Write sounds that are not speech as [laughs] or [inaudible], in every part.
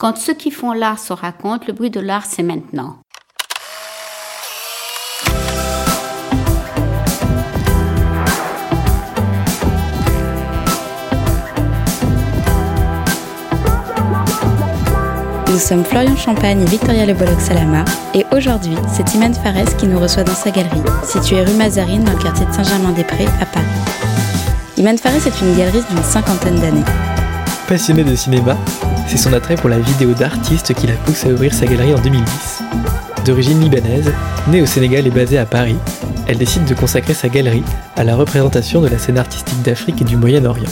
Quand ceux qui font l'art se racontent, le bruit de l'art, c'est maintenant. Nous sommes Florian Champagne et Victoria Le Salama et aujourd'hui, c'est Iman Fares qui nous reçoit dans sa galerie, située rue Mazarine dans le quartier de Saint-Germain-des-Prés à Paris. Iman Fares est une galeriste d'une cinquantaine d'années. Passionnée de cinéma, c'est son attrait pour la vidéo d'artiste qui la pousse à ouvrir sa galerie en 2010. D'origine libanaise, née au Sénégal et basée à Paris, elle décide de consacrer sa galerie à la représentation de la scène artistique d'Afrique et du Moyen-Orient.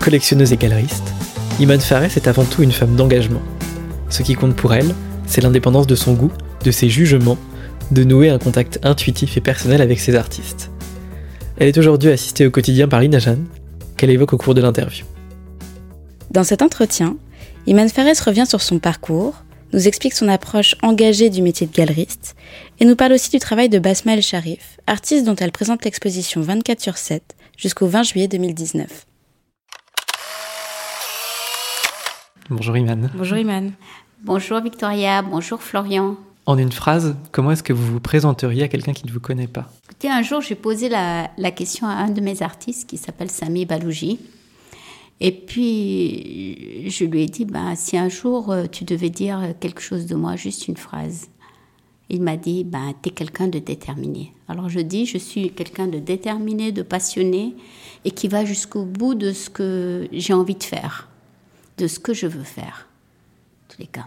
Collectionneuse et galeriste, Iman Fares est avant tout une femme d'engagement. Ce qui compte pour elle, c'est l'indépendance de son goût, de ses jugements, de nouer un contact intuitif et personnel avec ses artistes. Elle est aujourd'hui assistée au quotidien par Lina Jeanne, qu'elle évoque au cours de l'interview. Dans cet entretien, Iman Fares revient sur son parcours, nous explique son approche engagée du métier de galeriste et nous parle aussi du travail de Basma El Sharif, artiste dont elle présente l'exposition 24 sur 7 jusqu'au 20 juillet 2019. Bonjour Iman. Bonjour Iman. Bonjour Victoria, bonjour Florian. En une phrase, comment est-ce que vous vous présenteriez à quelqu'un qui ne vous connaît pas? Écoutez, un jour, j'ai posé la, question à un de mes artistes qui s'appelle Sami Balouji. Et puis, je lui ai dit, ben, si un jour euh, tu devais dire quelque chose de moi, juste une phrase. Il m'a dit, ben, tu es quelqu'un de déterminé. Alors je dis, je suis quelqu'un de déterminé, de passionné, et qui va jusqu'au bout de ce que j'ai envie de faire, de ce que je veux faire. En tous les cas.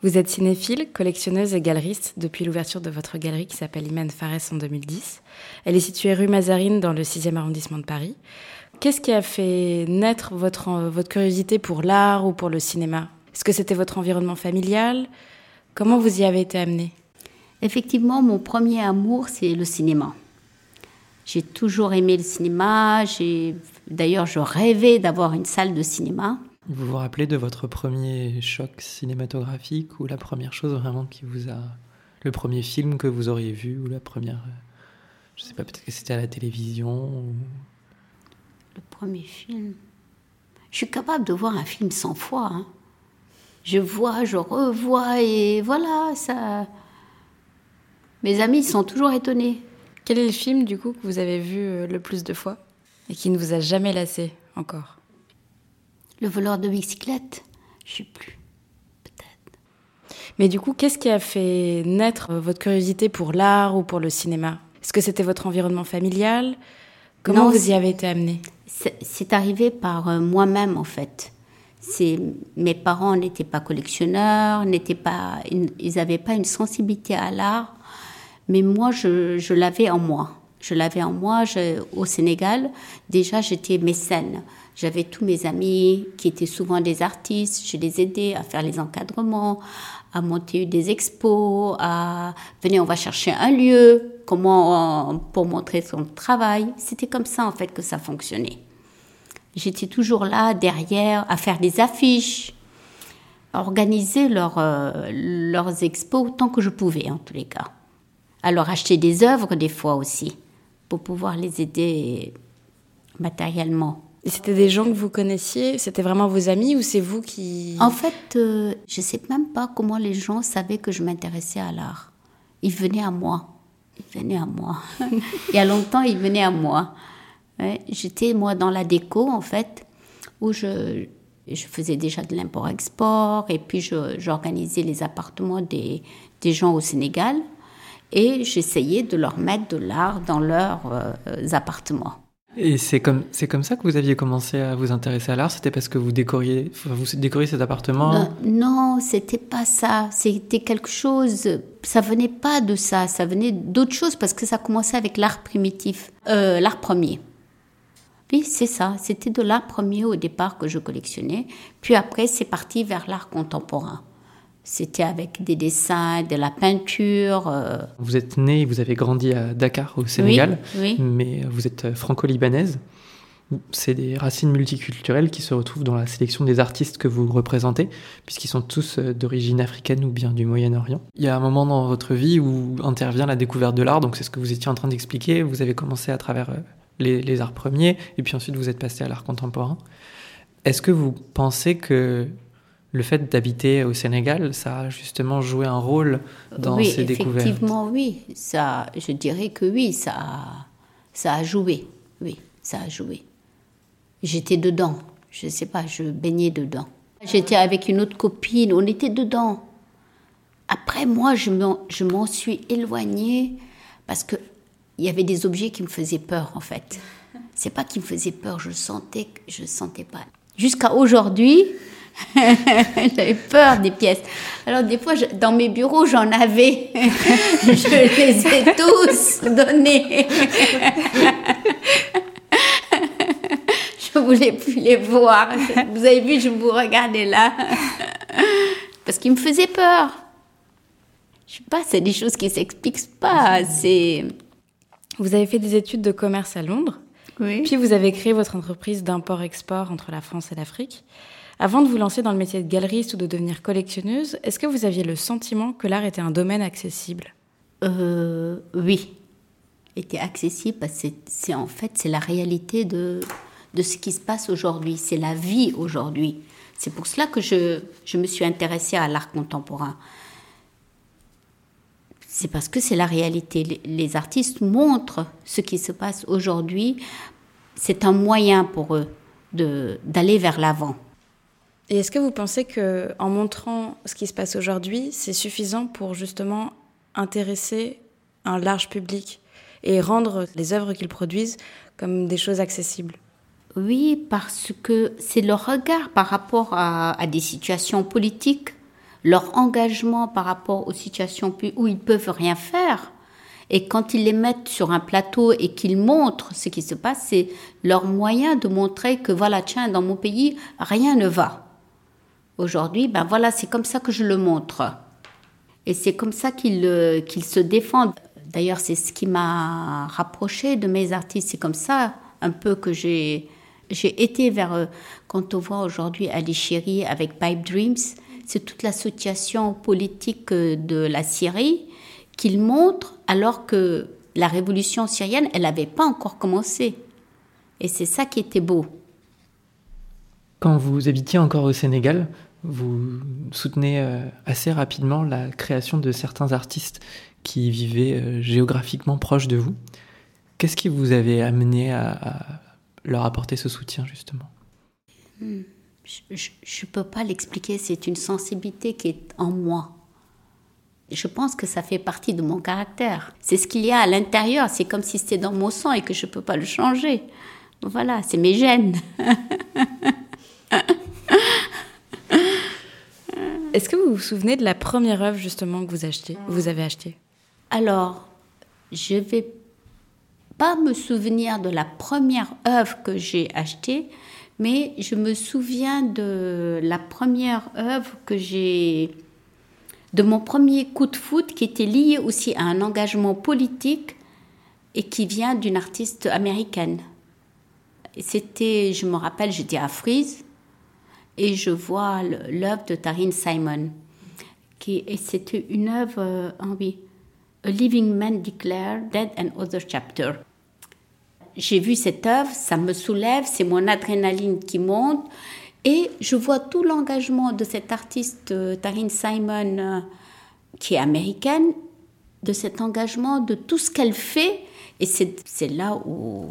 Vous êtes cinéphile, collectionneuse et galeriste depuis l'ouverture de votre galerie qui s'appelle Iman Fares en 2010. Elle est située rue Mazarine dans le 6e arrondissement de Paris. Qu'est-ce qui a fait naître votre, votre curiosité pour l'art ou pour le cinéma? Est-ce que c'était votre environnement familial? Comment vous y avez été amenée Effectivement, mon premier amour, c'est le cinéma. J'ai toujours aimé le cinéma. D'ailleurs, je rêvais d'avoir une salle de cinéma. Vous vous rappelez de votre premier choc cinématographique ou la première chose vraiment qui vous a. Le premier film que vous auriez vu ou la première. Je sais pas, peut-être que c'était à la télévision Le premier film. Je suis capable de voir un film 100 fois. Hein. Je vois, je revois et voilà, ça. Mes amis sont toujours étonnés. Quel est le film du coup que vous avez vu euh, le plus de fois et qui ne vous a jamais lassé encore? Le voleur de bicyclette? Je sais plus. Peut-être. Mais du coup, qu'est-ce qui a fait naître euh, votre curiosité pour l'art ou pour le cinéma? Est-ce que c'était votre environnement familial? Comment vous y avez été amené? C'est arrivé par euh, moi-même en fait. Mes parents n'étaient pas collectionneurs, n'étaient pas, ils n'avaient pas une sensibilité à l'art, mais moi je, l'avais en moi. Je l'avais en moi. au Sénégal, déjà j'étais mécène. J'avais tous mes amis qui étaient souvent des artistes. Je les aidais à faire les encadrements, à monter des expos, à venir, on va chercher un lieu, comment pour montrer son travail. C'était comme ça en fait que ça fonctionnait. J'étais toujours là derrière à faire des affiches, à organiser euh, leurs expos tant que je pouvais en tous les cas. À leur acheter des œuvres des fois aussi pour pouvoir les aider matériellement. Et c'était des gens que vous connaissiez? C'était vraiment vos amis ou c'est vous qui... En fait, euh, je ne sais même pas comment les gens savaient que je m'intéressais à l'art. Ils venaient à moi. Ils venaient à moi. [laughs] Il y a longtemps, ils venaient à moi. J'étais, moi, dans la déco, en fait, où je, je faisais déjà de l'import-export et puis j'organisais les appartements des, des gens au Sénégal et j'essayais de leur mettre de l'art dans leurs euh, appartements. Et c'est comme, c'est comme ça que vous aviez commencé à vous intéresser à l'art? C'était parce que vous décoriez, vous décoriez cet appartement? Euh, Non, c'était pas ça. C'était quelque chose. Ça venait pas de ça. Ça venait d'autre chose parce que ça commençait avec l'art primitif, euh, l'art premier. Oui, c'est ça. C'était de l'art premier au départ que je collectionnais. Puis après, c'est parti vers l'art contemporain. C'était avec des dessins, de la peinture. Euh. Vous êtes née, vous avez grandi à Dakar, au Sénégal, mais vous êtes franco-libanaise. C'est des racines multiculturelles qui se retrouvent dans la sélection des artistes que vous représentez, puisqu'ils sont tous euh, d'origine africaine ou bien du Moyen-Orient. Il y a un moment dans votre vie où intervient la découverte de l'art, donc c'est ce que vous étiez en train d'expliquer. Vous avez commencé à travers euh, les, les arts premiers, et puis ensuite vous êtes passé à l'art contemporain. Est-ce que vous pensez que le fait d'habiter au Sénégal, ça a justement joué un rôle dans ces découvertes. Effectivement, oui. Ça, je dirais que oui, ça a, ça a joué. Oui, ça a joué. J'étais dedans. Je ne sais pas, je baignais dedans. J'étais avec une autre copine, on était dedans. Après, moi, je m'en suis éloignée parce que il y avait des objets qui me faisaient peur, en fait. C'est pas qui me faisaient peur, je sentais, je sentais pas. Jusqu'à aujourd'hui, [laughs] J'avais peur des pièces. Alors des fois, dans mes bureaux, j'en avais. [laughs] je les ai tous donnés. je voulais plus les voir. Vous avez vu, je vous regardais là. Parce qu'ils me faisaient peur. Je sais pas, c'est des choses qui s'expliquent pas. C'est. Vous avez fait des études de commerce à Londres. Oui. Puis vous avez créé votre entreprise d'import-export entre la France et l'Afrique. Avant de vous lancer dans le métier de galeriste ou de devenir collectionneuse, est-ce que vous aviez le sentiment que l'art était un domaine accessible? Euh, Oui, était accessible parce que c'est en fait c'est la réalité de, de ce qui se passe aujourd'hui, c'est la vie aujourd'hui. C'est pour cela que je, je me suis intéressée à l'art contemporain. C'est parce que c'est la réalité. Les, les artistes montrent ce qui se passe aujourd'hui. C'est un moyen pour eux d'aller vers l'avant. Et est-ce que vous pensez que en montrant ce qui se passe aujourd'hui, c'est suffisant pour justement intéresser un large public et rendre les œuvres qu'ils produisent comme des choses accessibles? Oui, parce que c'est leur regard par rapport à, des situations politiques, leur engagement par rapport aux situations où ils peuvent rien faire. Et quand ils les mettent sur un plateau et qu'ils montrent ce qui se passe, c'est leur moyen de montrer que voilà, tiens, dans mon pays, rien ne va. Aujourd'hui, ben voilà, c'est comme ça que je le montre. Et c'est comme ça qu'ils se défendent. D'ailleurs, c'est ce qui m'a rapproché de mes artistes. C'est comme ça un peu que j'ai été vers. Euh, quand on voit aujourd'hui Ali Chéri avec Pipe Dreams, c'est toute l'association politique euh, de la Syrie qu'il montre alors que la révolution syrienne, elle n'avait pas encore commencé. Et c'est ça qui était beau. Quand vous habitiez encore au Sénégal, vous soutenez euh, assez rapidement la création de certains artistes qui vivaient euh, géographiquement proches de vous. Qu'est-ce qui vous avait amené à, leur apporter ce soutien, justement? Hmm. Je ne peux pas l'expliquer, c'est une sensibilité qui est en moi. Je pense que ça fait partie de mon caractère. C'est ce qu'il y a à l'intérieur, c'est comme si c'était dans mon sang et que je ne peux pas le changer. Voilà, c'est mes gènes. [laughs] Est-ce que vous vous souvenez de la première œuvre justement que vous vous avez achetée? Alors, je vais pas me souvenir de la première œuvre que j'ai achetée, mais je me souviens de la première œuvre que j'ai de mon premier coup de foot qui était lié aussi à un engagement politique et qui vient d'une artiste américaine. C'était, je me rappelle, j'étais à Frise et je vois l'œuvre de Taryn Simon. Qui, et c'était une œuvre, euh, oui, A Living Man Declared Dead and Other Chapter. J'ai vu cette œuvre, ça me soulève, c'est mon adrénaline qui monte. Et je vois tout l'engagement de cette artiste, euh, Taryn Simon, euh, qui est américaine, de cet engagement, de tout ce qu'elle fait. Et c'est là où,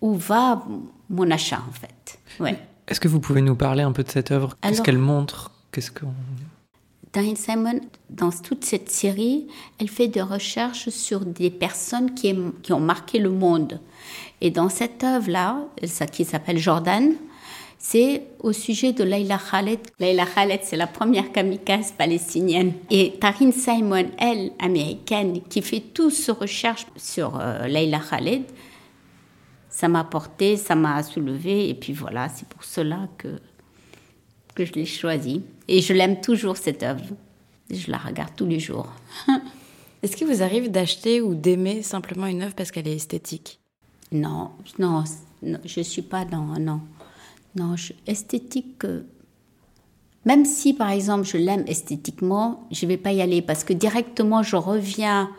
où va mon achat, en fait. Ouais. Est-ce que vous pouvez nous parler un peu de cette œuvre? Qu'est-ce qu'elle montre? Qu'est-ce qu'on Diane Simon, dans toute cette série, elle fait des recherches sur des personnes qui, qui ont marqué le monde. Et dans cette œuvre-là, qui s'appelle Jordan, c'est au sujet de Leila Khaled. Leila Khaled, c'est la première kamikaze palestinienne. Et Tarine Simon, elle, américaine, qui fait toutes ses recherches sur euh, Leila Khaled, ça m'a porté, ça m'a soulevé, et puis voilà, c'est pour cela que, que je l'ai choisi. Et je l'aime toujours, cette œuvre. Je la regarde tous les jours. [laughs] Est-ce qu'il vous arrive d'acheter ou d'aimer simplement une œuvre parce qu'elle est esthétique? Non, non, je ne suis pas dans... Non, non, esthétique... Euh, même si, par exemple, je l'aime esthétiquement, je ne vais pas y aller parce que directement, je reviens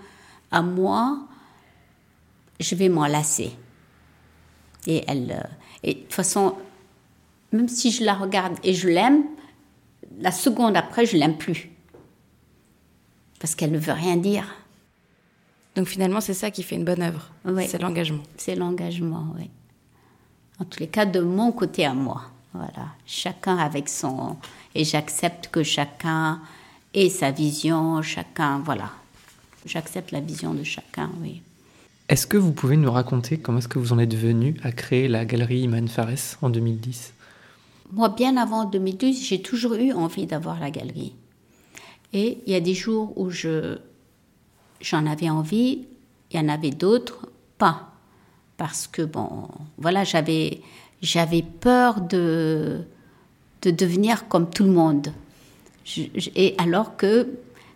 à moi, je vais m'en lasser. Et elle, euh, et de toute façon, même si je la regarde et je l'aime, la seconde après, je l'aime plus. Parce qu'elle ne veut rien dire. Donc finalement, c'est ça qui fait une bonne œuvre. C'est l'engagement. C'est l'engagement, oui. En tous les cas, de mon côté à moi. Voilà. Chacun avec son. Et j'accepte que chacun ait sa vision, chacun. Voilà. J'accepte la vision de chacun, oui. Est-ce que vous pouvez nous raconter comment est-ce que vous en êtes venu à créer la galerie Iman Fares en 2010 Moi, bien avant 2012, j'ai toujours eu envie d'avoir la galerie. Et il y a des jours où je j'en avais envie, il y en avait d'autres pas parce que bon, voilà, j'avais j'avais peur de de devenir comme tout le monde. et alors que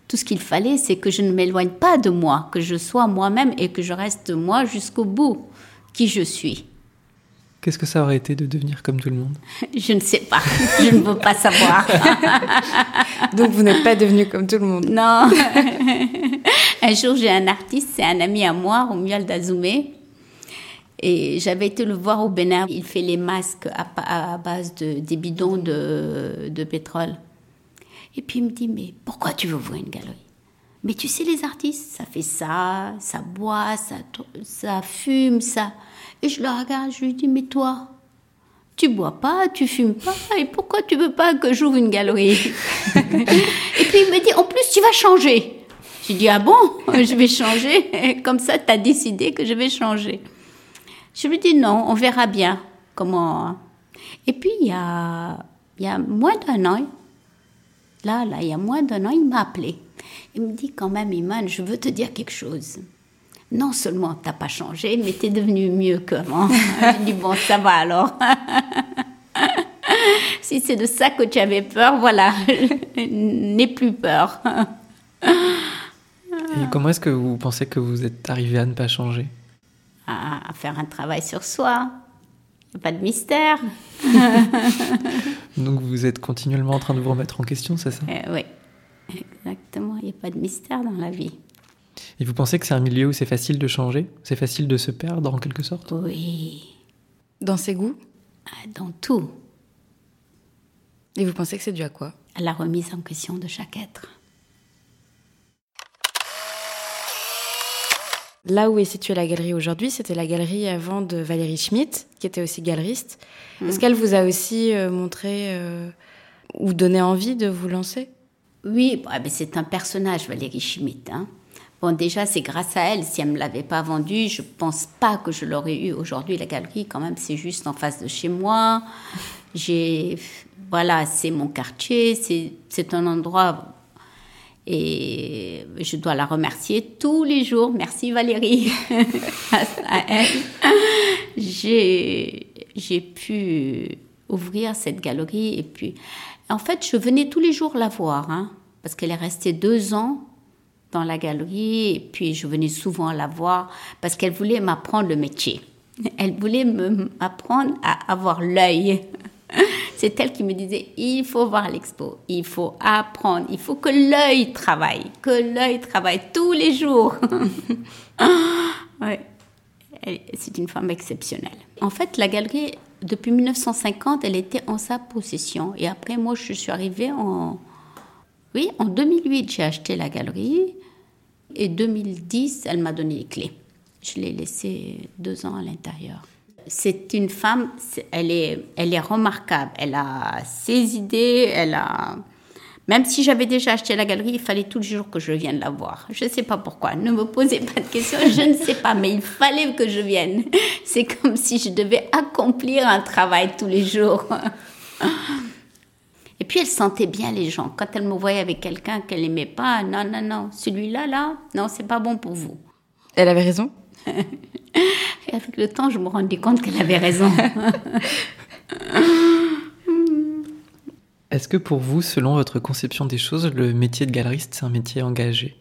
tout ce qu'il fallait, c'est que je ne m'éloigne pas de moi, que je sois moi-même et que je reste moi jusqu'au bout, qui je suis. Qu'est-ce que ça aurait été de devenir comme tout le monde? [laughs] Je ne sais pas. Je ne veux pas savoir. [laughs] Donc vous n'êtes pas devenu comme tout le monde? Non. [laughs] un jour, j'ai un artiste, c'est un ami à moi, Romuald Dazoumé. Et j'avais été le voir au Bénin. Il fait les masques à, base de des bidons de, de pétrole. Et puis il me dit, mais pourquoi tu veux ouvrir une galerie? Mais tu sais, les artistes, ça fait ça, ça boit, ça, ça fume, ça. Et je le regarde, je lui dis, mais toi, tu bois pas, tu fumes pas, et pourquoi tu veux pas que j'ouvre une galerie? [laughs] Et puis il me dit, en plus, tu vas changer. J'ai dit, ah bon, [laughs] je vais changer. [laughs] Comme ça, tu as décidé que je vais changer. Je lui dis, non, on verra bien comment. Et puis, il y a, il y a moins d'un an, là, là, il y a moins d'un an, il m'a appelé. Il me dit quand même, Iman, je veux te dire quelque chose. Non seulement tu n'as pas changé, mais tu es devenu mieux qu'avant. [laughs] je dis, bon, ça va alors. [laughs] si c'est de ça que tu avais peur, voilà, [laughs] n'aie plus peur. Et comment est-ce que vous pensez que vous êtes arrivé à ne pas changer? À, faire un travail sur soi. Pas de mystère. [laughs] Donc vous êtes continuellement en train de vous remettre en question, c'est ça? Euh, Oui, exactement. Il n'y a pas de mystère dans la vie. Et vous pensez que c'est un milieu où c'est facile de changer? C'est facile de se perdre en quelque sorte? Oui. Dans ses goûts? Ah, Dans tout. Et vous pensez que c'est dû à quoi? À la remise en question de chaque être. Là où est située la galerie aujourd'hui, c'était la galerie avant de Valérie Schmitt, qui était aussi galeriste. Est-ce mm. qu'elle vous a aussi euh, montré euh, ou donné envie de vous lancer? Oui, bah, c'est un personnage, Valérie Schmitt. Hein. Bon, déjà, c'est grâce à elle. Si elle ne me l'avait pas vendue, je pense pas que je l'aurais eu aujourd'hui. La galerie, quand même, c'est juste en face de chez moi. J'ai, voilà, c'est mon quartier. C'est un endroit et je dois la remercier tous les jours. Merci Valérie. [laughs] À elle, j'ai pu ouvrir cette galerie. Et puis, en fait, je venais tous les jours la voir, hein, parce qu'elle est restée deux ans dans la galerie. Et puis, je venais souvent la voir parce qu'elle voulait m'apprendre le métier. Elle voulait m'apprendre à avoir l'œil [laughs] c'est elle qui me disait, il faut voir l'expo, il faut apprendre, il faut que l'œil travaille, que l'œil travaille tous les jours. [laughs] ouais. C'est une femme exceptionnelle. En fait, la galerie, depuis 1950, elle était en sa possession. Et après, moi, je suis arrivée en... Oui, en 2008, j'ai acheté la galerie. Et 2010, elle m'a donné les clés. Je l'ai laissée deux ans à l'intérieur c'est une femme, elle est, elle est remarquable. Elle a ses idées, elle a. Même si j'avais déjà acheté la galerie, il fallait tous les jours que je vienne la voir. Je ne sais pas pourquoi. Ne me posez pas de questions, je ne sais pas, mais il fallait que je vienne. C'est comme si je devais accomplir un travail tous les jours. Et puis elle sentait bien les gens. Quand elle me voyait avec quelqu'un qu'elle n'aimait pas, non, non, non, celui-là, là, non, c'est pas bon pour vous. Elle avait raison [laughs] Et avec le temps, je me rendais compte qu'elle avait raison. [laughs] Est-ce que pour vous, selon votre conception des choses, le métier de galeriste, c'est un métier engagé?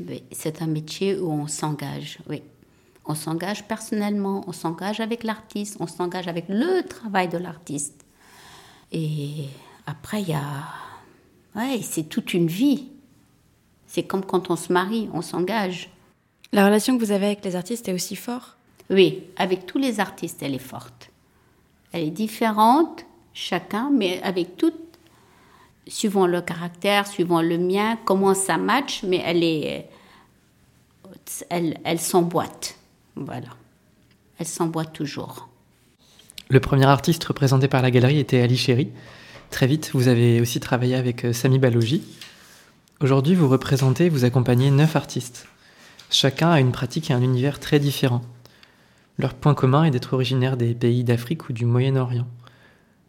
Oui, c'est un métier où on s'engage, oui. On s'engage personnellement, on s'engage avec l'artiste, on s'engage avec le travail de l'artiste. Et après, il y a... Ouais, c'est toute une vie. C'est comme quand on se marie, on s'engage. La relation que vous avez avec les artistes est aussi forte? Oui, avec tous les artistes, elle est forte. Elle est différente, chacun, mais avec toutes, suivant le caractère, suivant le mien, comment ça match, mais elle est, elle, elle s'emboîte. Voilà. Elle s'emboîte toujours. Le premier artiste représenté par la galerie était Ali Chéri. Très vite, vous avez aussi travaillé avec euh, Sami Balogi. Aujourd'hui, vous représentez, vous accompagnez neuf artistes. Chacun a une pratique et un univers très différents. Leur point commun est d'être originaire des pays d'Afrique ou du Moyen-Orient.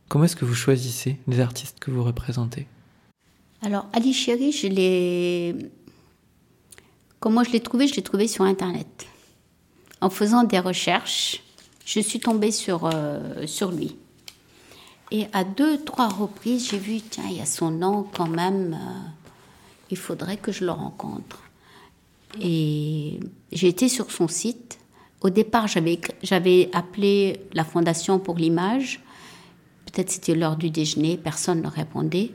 Comment est-ce que vous choisissez les artistes que vous représentez? Alors, Ali Chéri, je l'ai. Comment je l'ai trouvé Je l'ai trouvé sur Internet. En faisant des recherches, je suis tombée sur, euh, sur lui. Et à deux, trois reprises, j'ai vu, tiens, il y a son nom quand même, euh, il faudrait que je le rencontre. Et j'ai été sur son site. Au départ, j'avais, appelé la Fondation pour l'image. Peut-être c'était l'heure du déjeuner, personne ne répondait.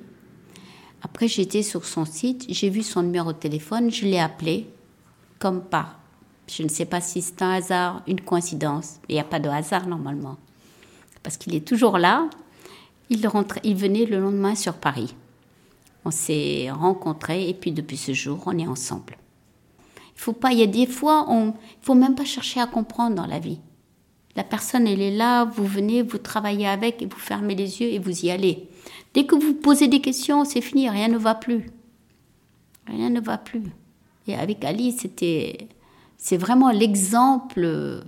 Après, j'étais sur son site, j'ai vu son numéro de téléphone, je l'ai appelé, comme par. Je ne sais pas si c'est un hasard, une coïncidence. Il n'y a pas de hasard normalement. Parce qu'il est toujours là. Il venait le lendemain sur Paris. On s'est rencontrés et puis depuis ce jour, on est ensemble. Faut pas, il y a des fois, on, faut même pas chercher à comprendre dans la vie. La personne, elle est là, vous venez, vous travaillez avec et vous fermez les yeux et vous y allez. Dès que vous posez des questions, c'est fini, rien ne va plus. Rien ne va plus. Et avec Ali, c'était, c'est vraiment l'exemple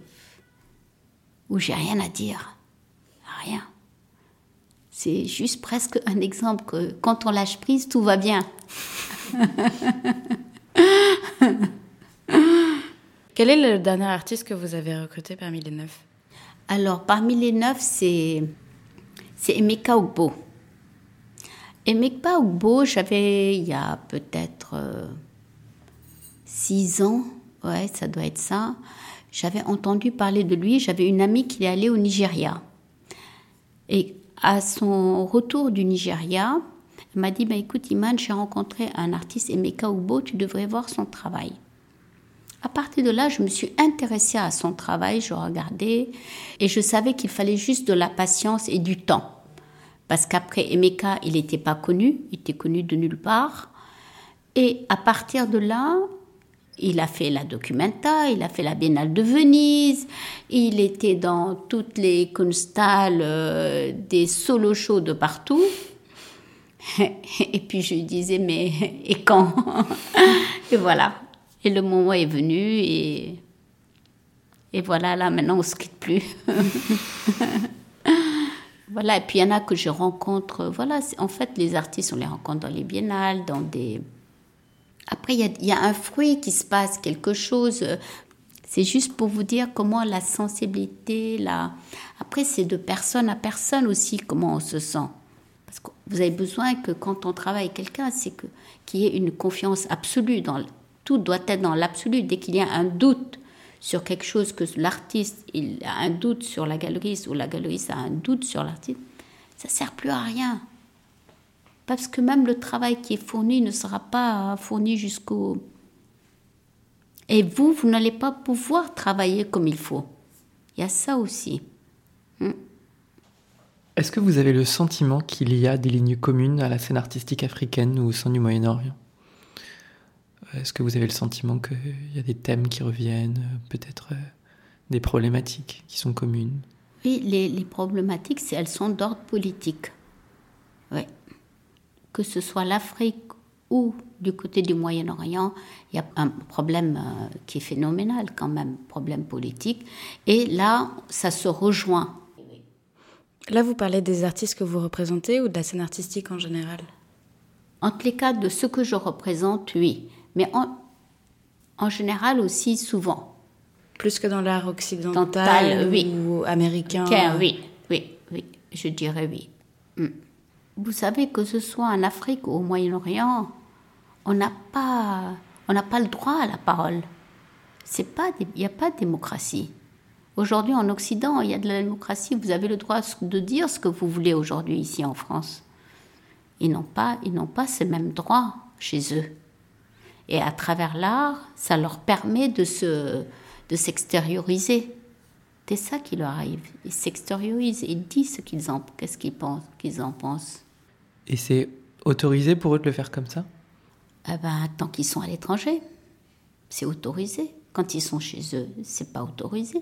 où j'ai rien à dire. Rien. C'est juste presque un exemple que quand on lâche prise, tout va bien. [laughs] Quel est le dernier artiste que vous avez recruté parmi les neuf? Alors, parmi les neuf, c'est, Emeka Ogbo. Emeka Ogbo, j'avais, il y a peut-être euh, six ans, ouais, ça doit être ça, j'avais entendu parler de lui. J'avais une amie qui est allée au Nigeria. Et à son retour du Nigeria, elle m'a dit bah, Écoute, Iman, j'ai rencontré un artiste, Emeka Ogbo, tu devrais voir son travail. À partir de là, je me suis intéressée à son travail, je regardais et je savais qu'il fallait juste de la patience et du temps. Parce qu'après Emeka, il n'était pas connu, il était connu de nulle part. Et à partir de là, il a fait la Documenta, il a fait la Biennale de Venise, il était dans toutes les constales euh, des solo shows de partout. [laughs] Et puis je disais, mais [laughs] et quand? [laughs] Et voilà. Et le moment est venu et, et voilà, là maintenant on se quitte plus. [laughs] voilà, et puis il y en a que je rencontre. Voilà, en fait, les artistes, on les rencontre dans les biennales, dans des après, il y, a, un fruit qui se passe, quelque chose. C'est juste pour vous dire comment la sensibilité, la... après c'est de personne à personne aussi comment on se sent. Parce que vous avez besoin que quand on travaille avec quelqu'un, c'est que qu'il y ait une confiance absolue. Dans, tout doit être dans l'absolu. Dès qu'il y a un doute sur quelque chose, que l'artiste a un doute sur la galeriste ou la galeriste a un doute sur l'artiste, ça sert plus à rien parce que même le travail qui est fourni ne sera pas fourni jusqu'au... Et vous, vous n'allez pas pouvoir travailler comme il faut. Il y a ça aussi. Hmm. Est-ce que vous avez le sentiment qu'il y a des lignes communes à la scène artistique africaine ou au sein du Moyen-Orient? Est-ce que vous avez le sentiment qu'il y a des thèmes qui reviennent, peut-être euh, des problématiques qui sont communes? Oui, les, les problématiques, elles sont d'ordre politique. Oui que ce soit l'Afrique ou du côté du Moyen-Orient, il y a un problème euh, qui est phénoménal quand même, problème politique. Et là, ça se rejoint. Là, vous parlez des artistes que vous représentez ou de la scène artistique en général? En tous les cas, de ce que je représente, oui. Mais en, en général aussi, souvent. Plus que dans l'art occidental oui. ou américain Oui, oui, oui, je dirais oui. Hmm. Vous savez que ce soit en Afrique ou au Moyen-Orient, on n'a pas, on n'a pas le droit à la parole. C'est pas, il n'y a pas de démocratie. Aujourd'hui, en Occident, il y a de la démocratie. Vous avez le droit de dire ce que vous voulez aujourd'hui ici en France. Ils n'ont pas, ils n'ont pas ces mêmes droits chez eux. Et à travers l'art, ça leur permet de se, de s'extérioriser. C'est ça qui leur arrive. Ils s'extériorisent, ils disent ce qu'ils en, qu'est-ce qu'ils pensent, qu'ils en pensent. Et c'est autorisé pour eux de le faire comme ça? Eh ben, Tant qu'ils sont à l'étranger, c'est autorisé. Quand ils sont chez eux, c'est pas autorisé.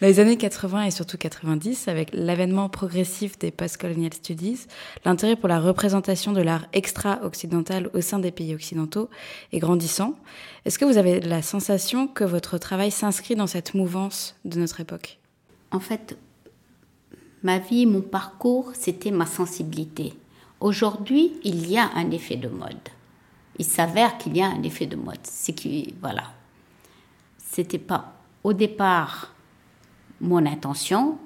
Dans les années 80 et surtout 90, avec l'avènement progressif des post-colonial studies, l'intérêt pour la représentation de l'art extra-occidental au sein des pays occidentaux est grandissant. Est-ce que vous avez la sensation que votre travail s'inscrit dans cette mouvance de notre époque? En fait, ma vie, mon parcours, c'était ma sensibilité. Aujourd'hui, il y a un effet de mode. Il s'avère qu'il y a un effet de mode. C'est qui, voilà. C'était pas au départ mon intention,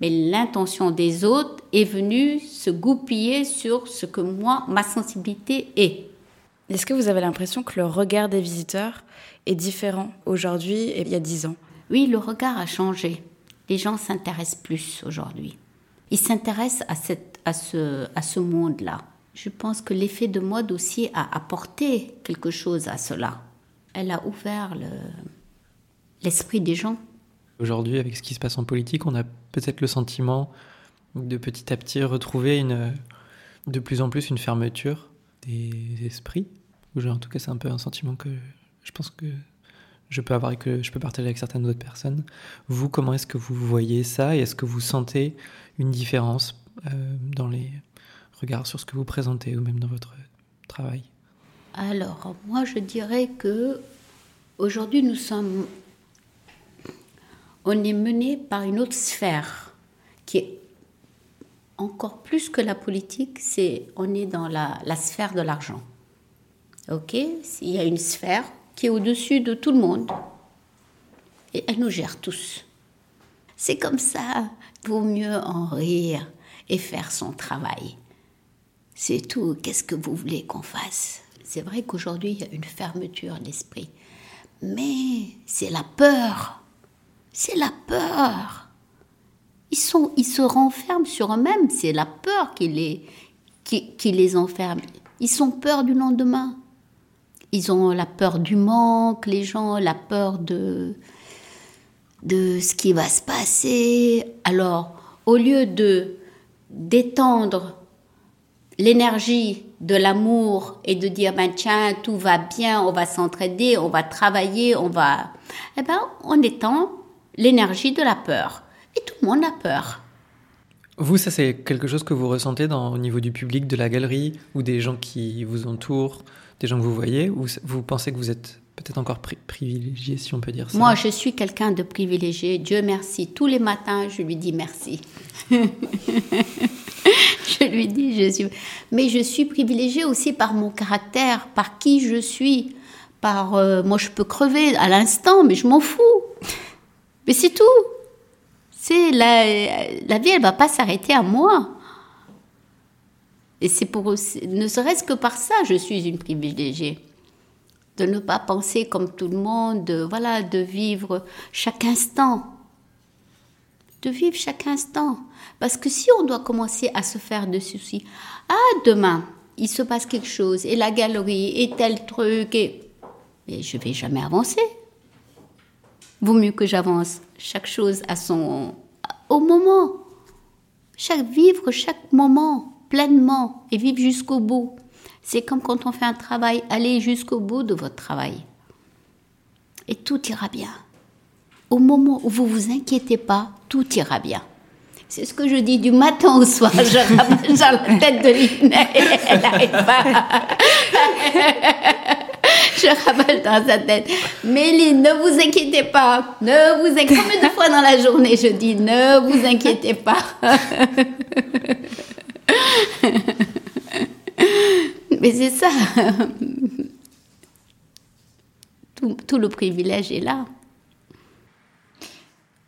mais l'intention des autres est venue se goupiller sur ce que moi, ma sensibilité est. Est-ce que vous avez l'impression que le regard des visiteurs est différent aujourd'hui et il y a dix ans? Oui, le regard a changé. Les gens s'intéressent plus aujourd'hui. Ils s'intéressent à, cette, à ce, à ce monde-là. Je pense que l'effet de mode aussi a apporté quelque chose à cela. Elle a ouvert l'esprit des gens. Aujourd'hui, avec ce qui se passe en politique, on a peut-être le sentiment de petit à petit retrouver une, de plus en plus une fermeture des esprits. En tout cas, c'est un peu un sentiment que je pense que je peux avoir et que je peux partager avec certaines autres personnes. Vous, comment est-ce que vous voyez ça et est-ce que vous sentez une différence euh, dans les regards sur ce que vous présentez ou même dans votre travail? Alors, moi, je dirais que aujourd'hui, nous sommes on est mené par une autre sphère qui est encore plus que la politique, c'est on est dans la, sphère de l'argent. Ok? Il y a une sphère qui est au-dessus de tout le monde et elle nous gère tous. C'est comme ça, vaut mieux en rire et faire son travail. C'est tout. Qu'est-ce que vous voulez qu'on fasse? C'est vrai qu'aujourd'hui, il y a une fermeture d'esprit. Mais c'est la peur c'est la peur. Ils, sont, ils se renferment sur eux-mêmes, c'est la peur qui les, qui, qui les enferme. Ils ont peur du lendemain. Ils ont la peur du manque, les gens, la peur de, de ce qui va se passer. Alors, au lieu de d'étendre l'énergie de l'amour et de dire ben tiens tout va bien on va s'entraider on va travailler on va eh ben on étend l'énergie de la peur. Et tout le monde a peur. Vous, ça c'est quelque chose que vous ressentez dans, au niveau du public, de la galerie, ou des gens qui vous entourent, des gens que vous voyez, ou vous pensez que vous êtes peut-être encore privilégié, si on peut dire ça? Moi, je suis quelqu'un de privilégié. Dieu merci. Tous les matins, je lui dis merci. [laughs] je lui dis, je suis... Mais je suis privilégiée aussi par mon caractère, par qui je suis. Par, euh, moi, je peux crever à l'instant, mais je m'en fous. Mais c'est tout. C'est la, vie, elle va pas s'arrêter à moi. Et c'est pour ne serait-ce que par ça, je suis une privilégiée. De ne pas penser comme tout le monde, de, voilà, de vivre chaque instant. De vivre chaque instant. Parce que si on doit commencer à se faire de soucis, ah, demain, il se passe quelque chose, et la galerie, et tel truc, et. Mais je vais jamais avancer vaut mieux que j'avance. Chaque chose à son au moment. Chaque vivre chaque moment pleinement et vivre jusqu'au bout. C'est comme quand on fait un travail, allez jusqu'au bout de votre travail. Et tout ira bien. Au moment où vous vous inquiétez pas, tout ira bien. C'est ce que je dis du matin au soir. Je rappelle la tête de pas. [laughs] je dans sa tête. Méline, ne vous inquiétez pas. Ne vous inquiétez pas. Combien de fois dans la journée je dis ne vous inquiétez pas? [laughs] Mais c'est ça. Tout, tout, le privilège est là.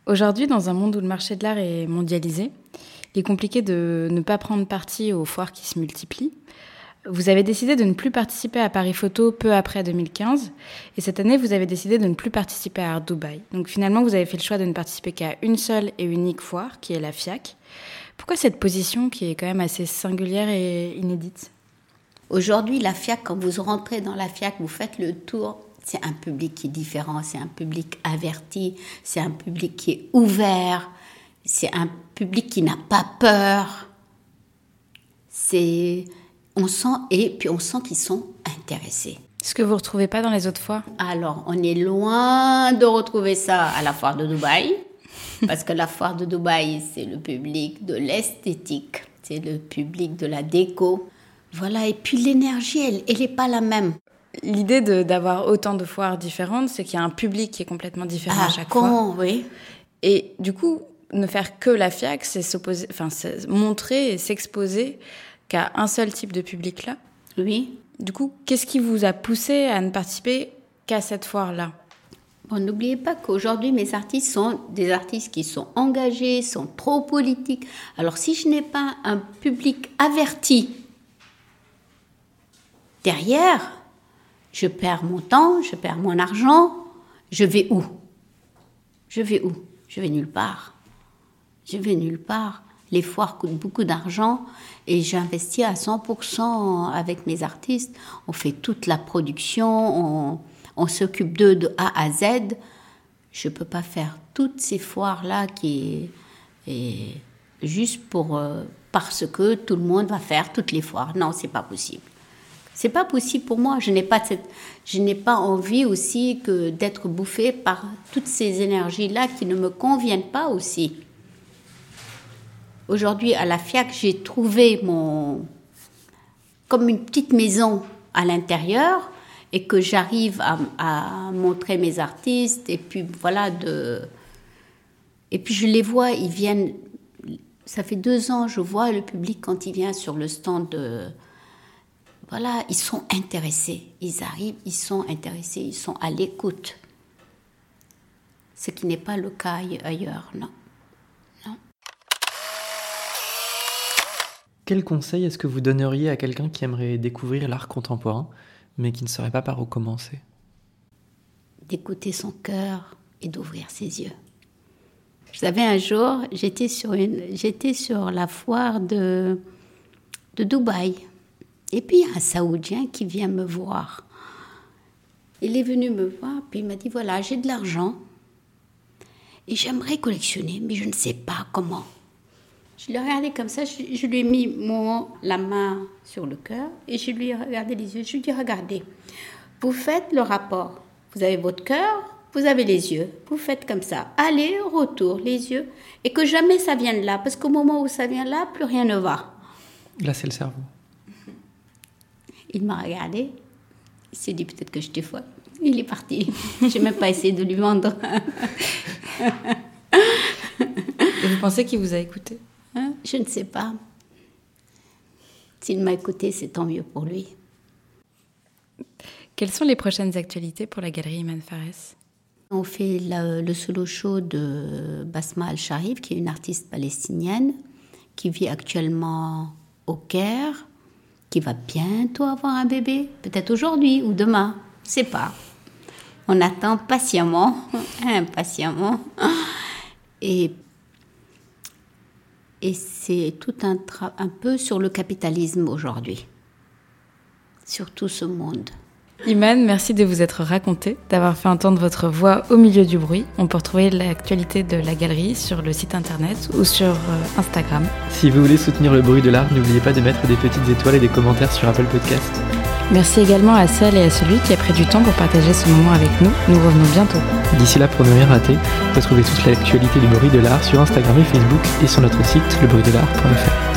Aujourd'hui, dans un monde où le marché de l'art est mondialisé, il est compliqué de ne pas prendre parti aux foires qui se multiplient. Vous avez décidé de ne plus participer à Paris Photo peu après 2015. Et cette année, vous avez décidé de ne plus participer à Art Dubaï. Donc finalement, vous avez fait le choix de ne participer qu'à une seule et unique foire, qui est la FIAC. Pourquoi cette position qui est quand même assez singulière et inédite? Aujourd'hui, la FIAC, quand vous rentrez dans la FIAC, vous faites le tour. C'est un public qui est différent, c'est un public averti, c'est un public qui est ouvert. c'est un public qui n'a pas peur. C'est on sent et puis on sent qu'ils sont intéressés. Ce que vous retrouvez pas dans les autres foires Alors, on est loin de retrouver ça à la foire de Dubaï, [laughs] parce que la foire de Dubaï, c'est le public de l'esthétique, c'est le public de la déco. Voilà, et puis l'énergie, elle n'est pas la même. L'idée d'avoir autant de foires différentes, c'est qu'il y a un public qui est complètement différent à Ah, chaque con, fois. oui. Et du coup, ne faire que la FIAC, c'est s'opposer, enfin, montrer et s'exposer qu'à un seul type de public-là. Oui. Du coup, qu'est-ce qui vous a poussé à ne participer qu'à cette foire-là? Bon, n'oubliez pas qu'aujourd'hui, mes artistes sont des artistes qui sont engagés, sont trop politiques. Alors, si je n'ai pas un public averti derrière, je perds mon temps, je perds mon argent. Je vais où? Je vais où? Je vais nulle part. Je vais nulle part. Les foires coûtent beaucoup d'argent et j'investis à 100% avec mes artistes. On fait toute la production, on, s'occupe d'eux de A à Z. Je ne peux pas faire toutes ces foires-là qui et juste pour euh, parce que tout le monde va faire toutes les foires. Non, c'est pas possible. C'est pas possible pour moi. Je n'ai pas cette, je n'ai pas envie aussi que d'être bouffée par toutes ces énergies-là qui ne me conviennent pas aussi. Aujourd'hui, à la FIAC, j'ai trouvé mon comme une petite maison à l'intérieur et que j'arrive à, montrer mes artistes et puis voilà de et puis je les vois, ils viennent. Ça fait deux ans, je vois le public quand il vient sur le stand de voilà, ils sont intéressés. Ils arrivent, ils sont intéressés, ils sont à l'écoute. Ce qui n'est pas le cas ailleurs, non. Quel conseil est-ce que vous donneriez à quelqu'un qui aimerait découvrir l'art contemporain, mais qui ne saurait pas par où commencer? D'écouter son cœur et d'ouvrir ses yeux. Vous savez, un jour, j'étais sur, la foire de, de Dubaï. Et puis, il y a un Saoudien qui vient me voir. Il est venu me voir, puis il m'a dit, voilà, j'ai de l'argent et j'aimerais collectionner, mais je ne sais pas comment. Je l'ai regardé comme ça, je, je, lui ai mis mon, la main sur le cœur et je lui ai regardé les yeux. Je lui ai dit, regardez, vous faites le rapport. Vous avez votre cœur, vous avez les yeux. Vous faites comme ça, aller, retour, les yeux. Et que jamais ça vienne là, parce qu'au moment où ça vient là, plus rien ne va. Là, c'est le cerveau. Il m'a regardé. Il s'est dit peut-être que j'étais folle. Il est parti. [laughs] J'ai même pas essayé de lui vendre. Et vous pensez qu'il vous a écouté? Hein? Je ne sais pas. S'il m'a écouté, c'est tant mieux pour lui. Quelles sont les prochaines actualités pour la galerie Iman Fares? On fait le, le, solo show de Basma Al-Sharif, qui est une artiste palestinienne qui vit actuellement au Caire, qui va bientôt avoir un bébé, peut-être aujourd'hui ou demain, je sais pas. On attend patiemment, [laughs] impatiemment. Et, et c'est tout un, un peu sur le capitalisme aujourd'hui, sur tout ce monde. Iman, merci de vous être raconté, d'avoir fait entendre votre voix au milieu du bruit. On peut retrouver l'actualité de la galerie sur le site internet ou sur euh, Instagram. Si vous voulez soutenir le bruit de l'art, n'oubliez pas de mettre des petites étoiles et des commentaires sur Apple Podcast. Merci également à celle et à celui qui a pris du temps pour partager ce moment avec nous. Nous revenons bientôt. D'ici là, pour ne rien rater, retrouvez toute l'actualité du bruit de l'art sur Instagram et Facebook et sur notre site lebruitdelart.fr.